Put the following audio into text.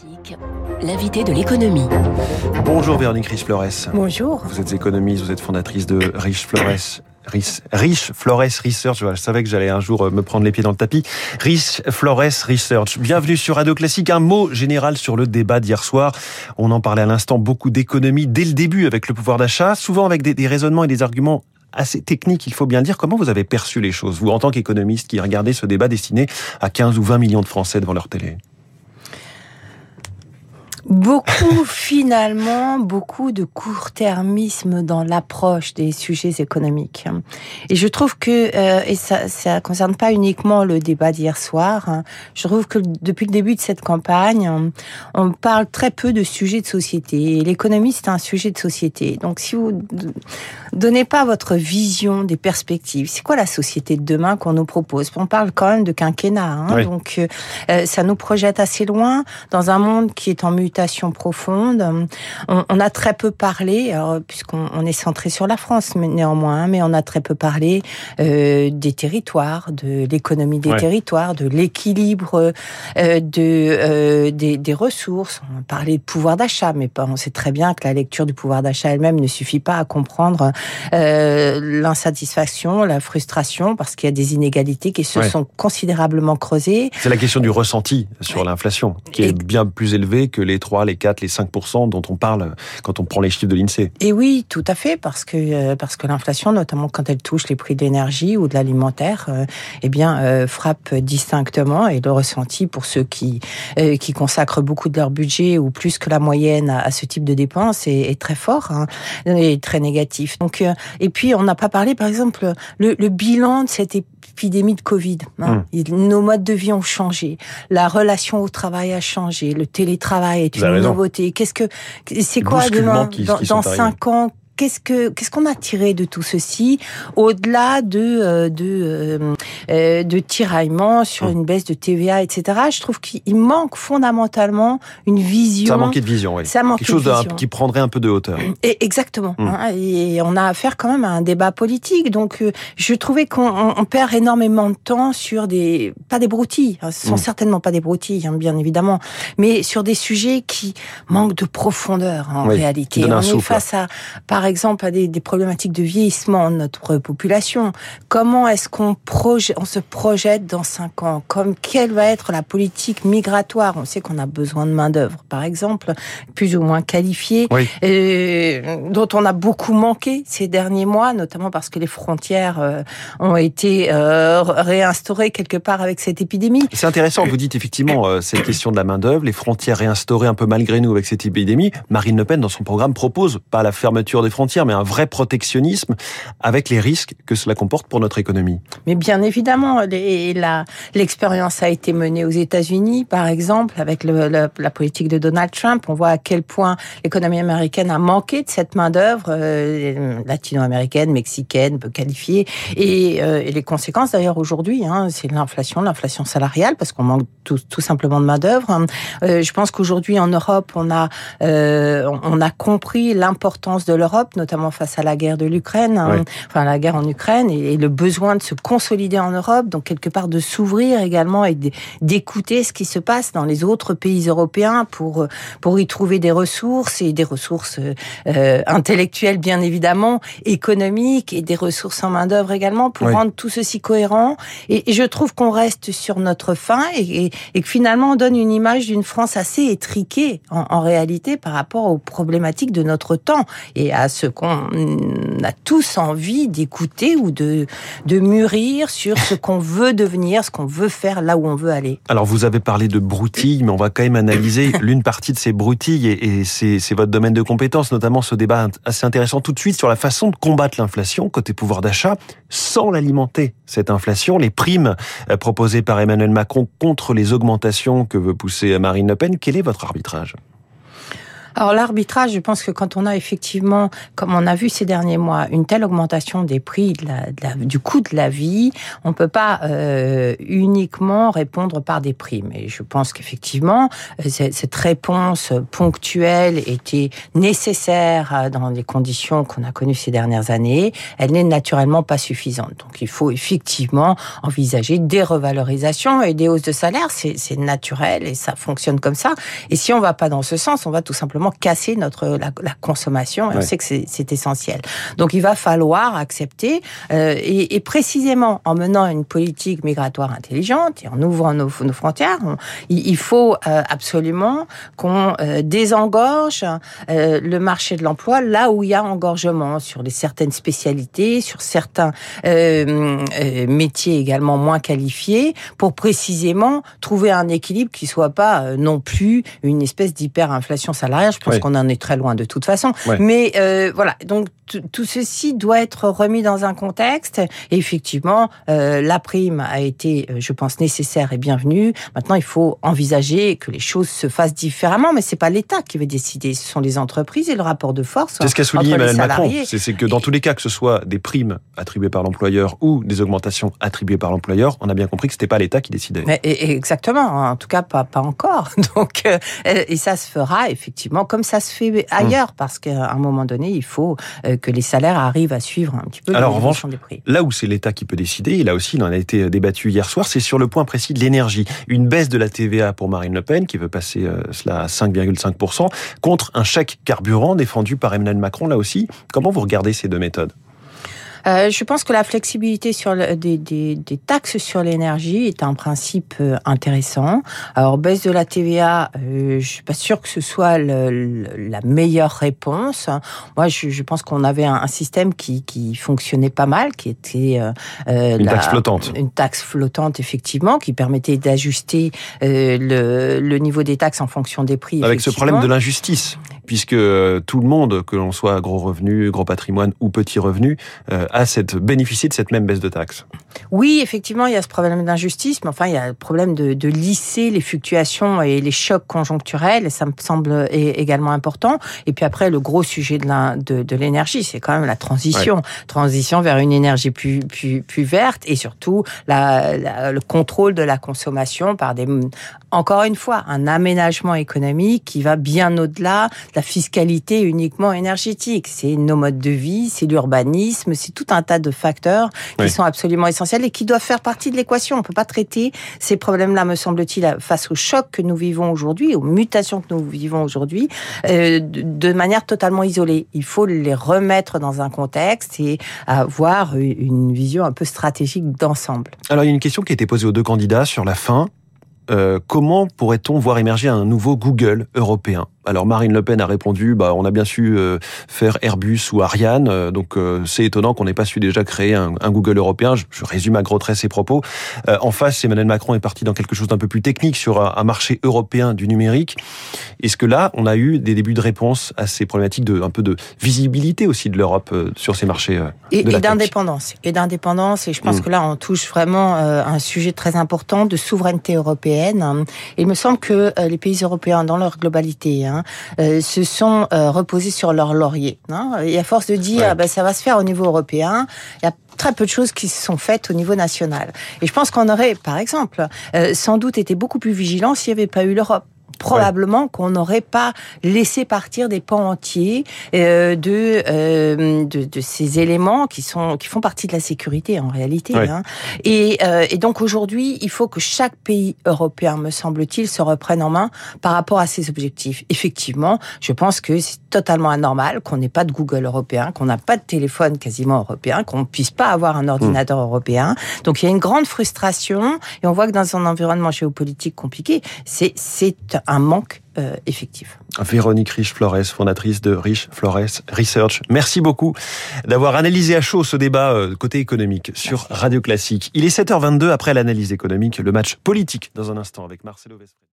Classique, l'invité de l'économie. Bonjour Véronique Riche-Flores. Bonjour. Vous êtes économiste, vous êtes fondatrice de Riche Flores. Riche, Riche Flores Research, je savais que j'allais un jour euh, me prendre les pieds dans le tapis. Riche Flores Research, bienvenue sur Radio Classique. Un mot général sur le débat d'hier soir. On en parlait à l'instant, beaucoup d'économie dès le début avec le pouvoir d'achat, souvent avec des, des raisonnements et des arguments assez techniques, il faut bien dire. Comment vous avez perçu les choses, vous, en tant qu'économiste qui regardez ce débat destiné à 15 ou 20 millions de Français devant leur télé? Beaucoup, finalement, beaucoup de court-termisme dans l'approche des sujets économiques. Et je trouve que, euh, et ça ne concerne pas uniquement le débat d'hier soir, hein, je trouve que depuis le début de cette campagne, on parle très peu de sujets de société. Et l'économie, c'est un sujet de société. Donc, si vous donnez pas votre vision des perspectives, c'est quoi la société de demain qu'on nous propose? On parle quand même de quinquennat. Hein, Donc, euh, ça nous projette assez loin dans un monde qui est en mutation profonde. On, a très peu parlé, puisqu'on est centré sur la France, mais néanmoins, mais on a très peu parlé euh, des territoires, de l'économie des territoires, de l'équilibre euh, de euh, des, ressources. On a parlé de pouvoir d'achat, mais on sait très bien que la lecture du pouvoir d'achat elle-même ne suffit pas à comprendre l'insatisfaction, la frustration, parce qu'il y a des inégalités qui se sont considérablement creusées. C'est la question du ressenti sur l'inflation, qui est bien plus élevée que les 3, les 4, les 5% dont on parle quand on prend les chiffres de l'INSEE. Et oui, tout à fait, parce que, euh, parce que l'inflation, notamment quand elle touche les prix de l'énergie ou de l'alimentaire, euh, eh bien, euh, frappe distinctement et le ressenti pour ceux qui, qui consacrent beaucoup de leur budget ou plus que la moyenne à, ce type de dépenses est, très fort hein, et très négatif. Donc, et puis, on n'a pas parlé, par exemple, le, le bilan de cette épidémie de Covid. Hein. Hmm. Nos modes de vie ont changé, la relation au travail a changé, le télétravail est une nouveauté. Qu'est-ce que c'est quoi demain? dans, dans cinq ans qu'est-ce que qu'est-ce qu'on a tiré de tout ceci au-delà de euh, de euh, euh, de tiraillements sur hum. une baisse de TVA, etc. Je trouve qu'il manque fondamentalement une vision. Ça manquait de vision, oui. Ça Quelque chose qui prendrait un peu de hauteur. Et exactement. Hum. Hein, et on a affaire quand même à un débat politique. Donc, je trouvais qu'on perd énormément de temps sur des pas des broutilles. Hein, ce sont hum. certainement pas des broutilles, hein, bien évidemment, mais sur des sujets qui manquent de profondeur en réalité. On est face à, par exemple à des, des, problématiques de vieillissement de notre population. Comment est-ce qu'on on se projette dans cinq ans? Comme quelle va être la politique migratoire? On sait qu'on a besoin de main d'œuvre, par exemple, plus ou moins qualifiée, dont on a beaucoup manqué ces derniers mois, notamment parce que les frontières euh, ont été euh, réinstaurées quelque part avec cette épidémie. C'est intéressant. Vous dites effectivement euh, cette question de la main d'œuvre, les frontières réinstaurées un peu malgré nous avec cette épidémie. Marine Le Pen, dans son programme, propose pas la fermeture des frontières mais un vrai protectionnisme avec les risques que cela comporte pour notre économie. Mais bien évidemment, l'expérience a été menée aux États-Unis, par exemple, avec la politique de Donald Trump. On voit à quel point l'économie américaine a manqué de cette main-d'œuvre euh, latino-américaine, mexicaine, peu qualifiée. Et, euh, les conséquences, d'ailleurs, aujourd'hui, hein, c'est l'inflation, l'inflation salariale, parce qu'on manque tout, simplement de main-d'œuvre. Euh, je pense qu'aujourd'hui, en Europe, on a compris l'importance de l'Europe notamment face à la guerre de l'Ukraine, hein, enfin la guerre en Ukraine, et, le besoin de se consolider en Europe, donc quelque part de s'ouvrir également et d'écouter ce qui se passe dans les autres pays européens pour pour y trouver des ressources et des ressources euh, intellectuelles bien évidemment, économiques et des ressources en main d'œuvre également pour rendre tout ceci cohérent. Et, je trouve qu'on reste sur notre fin et, et, que finalement on donne une image d'une France assez étriquée en, en réalité par rapport aux problématiques de notre temps. Et à ce qu'on a tous envie d'écouter ou de, de mûrir sur ce qu'on veut devenir, ce qu'on veut faire là où on veut aller. Alors vous avez parlé de broutilles, mais on va quand même analyser l'une partie de ces broutilles et, c'est votre domaine de compétence, notamment ce débat assez intéressant tout de suite sur la façon de combattre l'inflation côté pouvoir d'achat sans l'alimenter, cette inflation, les primes euh, proposées par Emmanuel Macron contre les augmentations que veut pousser Marine Le Pen. Quel est votre arbitrage? Alors l'arbitrage, je pense que quand on a effectivement, comme on a vu ces derniers mois, une telle augmentation des prix, de la, de la, du coût de la vie, on peut pas euh, uniquement répondre par des primes. Et je pense qu'effectivement, euh, cette réponse ponctuelle était nécessaire euh, dans les conditions qu'on a connues ces dernières années. Elle n'est naturellement pas suffisante. Donc il faut effectivement envisager des revalorisations et des hausses de salaire. C'est naturel et ça fonctionne comme ça. Et si on va pas dans ce sens, on va tout simplement casser notre la, la consommation. Et on sait que c'est essentiel. Donc il va falloir accepter euh, et, et, précisément en menant une politique migratoire intelligente et en ouvrant nos, nos frontières, on, il, il, faut euh, absolument qu'on euh, désengorge le marché de l'emploi là où il y a engorgement sur les certaines spécialités, sur certains métiers également moins qualifiés, pour précisément trouver un équilibre qui soit pas non plus une espèce d'hyperinflation salariale. Je pense qu'on en est très loin de toute façon. Mais euh, voilà, donc tout ceci doit être remis dans un contexte. Et effectivement, euh, la prime a été, je pense, nécessaire et bienvenue. Maintenant, il faut envisager que les choses se fassent différemment. Mais c'est pas l'État qui va décider, ce sont les entreprises et le rapport de force. C'est ce qu'a souligné Emmanuel Macron. C'est que dans tous les cas, que ce soit des primes attribuées par l'employeur ou des augmentations attribuées par l'employeur, on a bien compris que c'était pas l'État qui décidait. Mais, exactement. En tout cas, pas, pas encore. Donc, euh, et ça se fera effectivement comme ça se fait ailleurs, mmh. parce qu'à un moment donné, il faut euh, que les salaires arrivent à suivre un petit peu Alors, en revanche, des prix. Là où c'est l'État qui peut décider, et là aussi il en a été débattu hier soir, c'est sur le point précis de l'énergie. Une baisse de la TVA pour Marine Le Pen, qui veut passer euh, cela à 5,5%, contre un chèque carburant défendu par Emmanuel Macron, là aussi. Comment vous regardez ces deux méthodes? Euh, je pense que la flexibilité sur le, des, des, des, taxes sur l'énergie est un principe euh, intéressant. Alors baisse de la TVA, euh, je suis pas sûre que ce soit le, le, la meilleure réponse. Moi, je, je pense qu'on avait un, un, système qui, qui fonctionnait pas mal, qui était euh, une la, taxe flottante. Une taxe flottante effectivement, qui permettait d'ajuster euh, le, le, niveau des taxes en fonction des prix. Avec ce problème de l'injustice, puisque tout le monde, que l'on soit gros revenu, gros patrimoine ou petit revenu, euh, a cette, bénéficié de cette même baisse de taxes. Oui, effectivement, il y a ce problème d'injustice, mais enfin, il y a le problème de, de, lisser les fluctuations et les chocs conjoncturels, et ça me semble également important. Et puis après, le gros sujet de l'énergie, de, c'est quand même la transition. Ouais. Transition vers une énergie plus, plus, plus verte et surtout la, la, le contrôle de la consommation par des, encore une fois, un aménagement économique qui va bien au-delà de la fiscalité uniquement énergétique. C'est nos modes de vie, c'est l'urbanisme, c'est tout un tas de facteurs qui oui. sont absolument essentiels et qui doivent faire partie de l'équation. On peut pas traiter ces problèmes-là, me semble-t-il, face au choc que nous vivons aujourd'hui, aux mutations que nous vivons aujourd'hui, euh, de manière totalement isolée. Il faut les remettre dans un contexte et avoir une vision un peu stratégique d'ensemble. Alors, il y a une question qui a été posée aux deux candidats sur la fin. Euh, comment pourrait-on voir émerger un nouveau Google européen? Alors Marine Le Pen a répondu, bah, on a bien su euh, faire Airbus ou Ariane, euh, donc euh, c'est étonnant qu'on n'ait pas su déjà créer un, un Google européen. Je, je, résume à gros traits ses propos. Euh, en face, Emmanuel Macron est parti dans quelque chose d'un peu plus technique sur un, un marché européen du numérique. Est-ce que là, on a eu des débuts de réponse à ces problématiques de un peu de visibilité aussi de l'Europe sur ces marchés Et, et d'indépendance. Et d'indépendance. Et je pense mmh. que là, on touche vraiment un sujet très important de souveraineté européenne. Il me semble que les pays européens, dans leur globalité, hein, euh, se sont euh, reposés sur leur laurier. Hein. Et à force de dire ouais. bah, ça va se faire au niveau européen, il y a très peu de choses qui se sont faites au niveau national. Et je pense qu'on aurait, par exemple, euh, sans doute été beaucoup plus vigilant s'il n'y avait pas eu l'Europe probablement ouais. qu'on n'aurait pas laissé partir des pans entiers euh, de, euh, de, de ces éléments qui sont qui font partie de la sécurité en réalité. Ouais. Hein. Et, euh, et, donc aujourd'hui, il faut que chaque pays européen, me semble-t-il, se reprenne en main par rapport à ses objectifs. Effectivement, je pense que c'est totalement anormal qu'on n'ait pas de Google européen, qu'on n'a pas de téléphone quasiment européen, qu'on ne puisse pas avoir un ordinateur mmh. européen. Donc il y a une grande frustration et on voit que dans un environnement géopolitique compliqué, c'est c'est un manque euh, effectif. Véronique Rich-Flores, fondatrice de Rich Flores Research. Merci beaucoup d'avoir analysé à chaud ce débat euh, côté économique sur Radio Classique. Il est 7h22 après l'analyse économique, le match politique dans un instant avec Marcelo Vespré.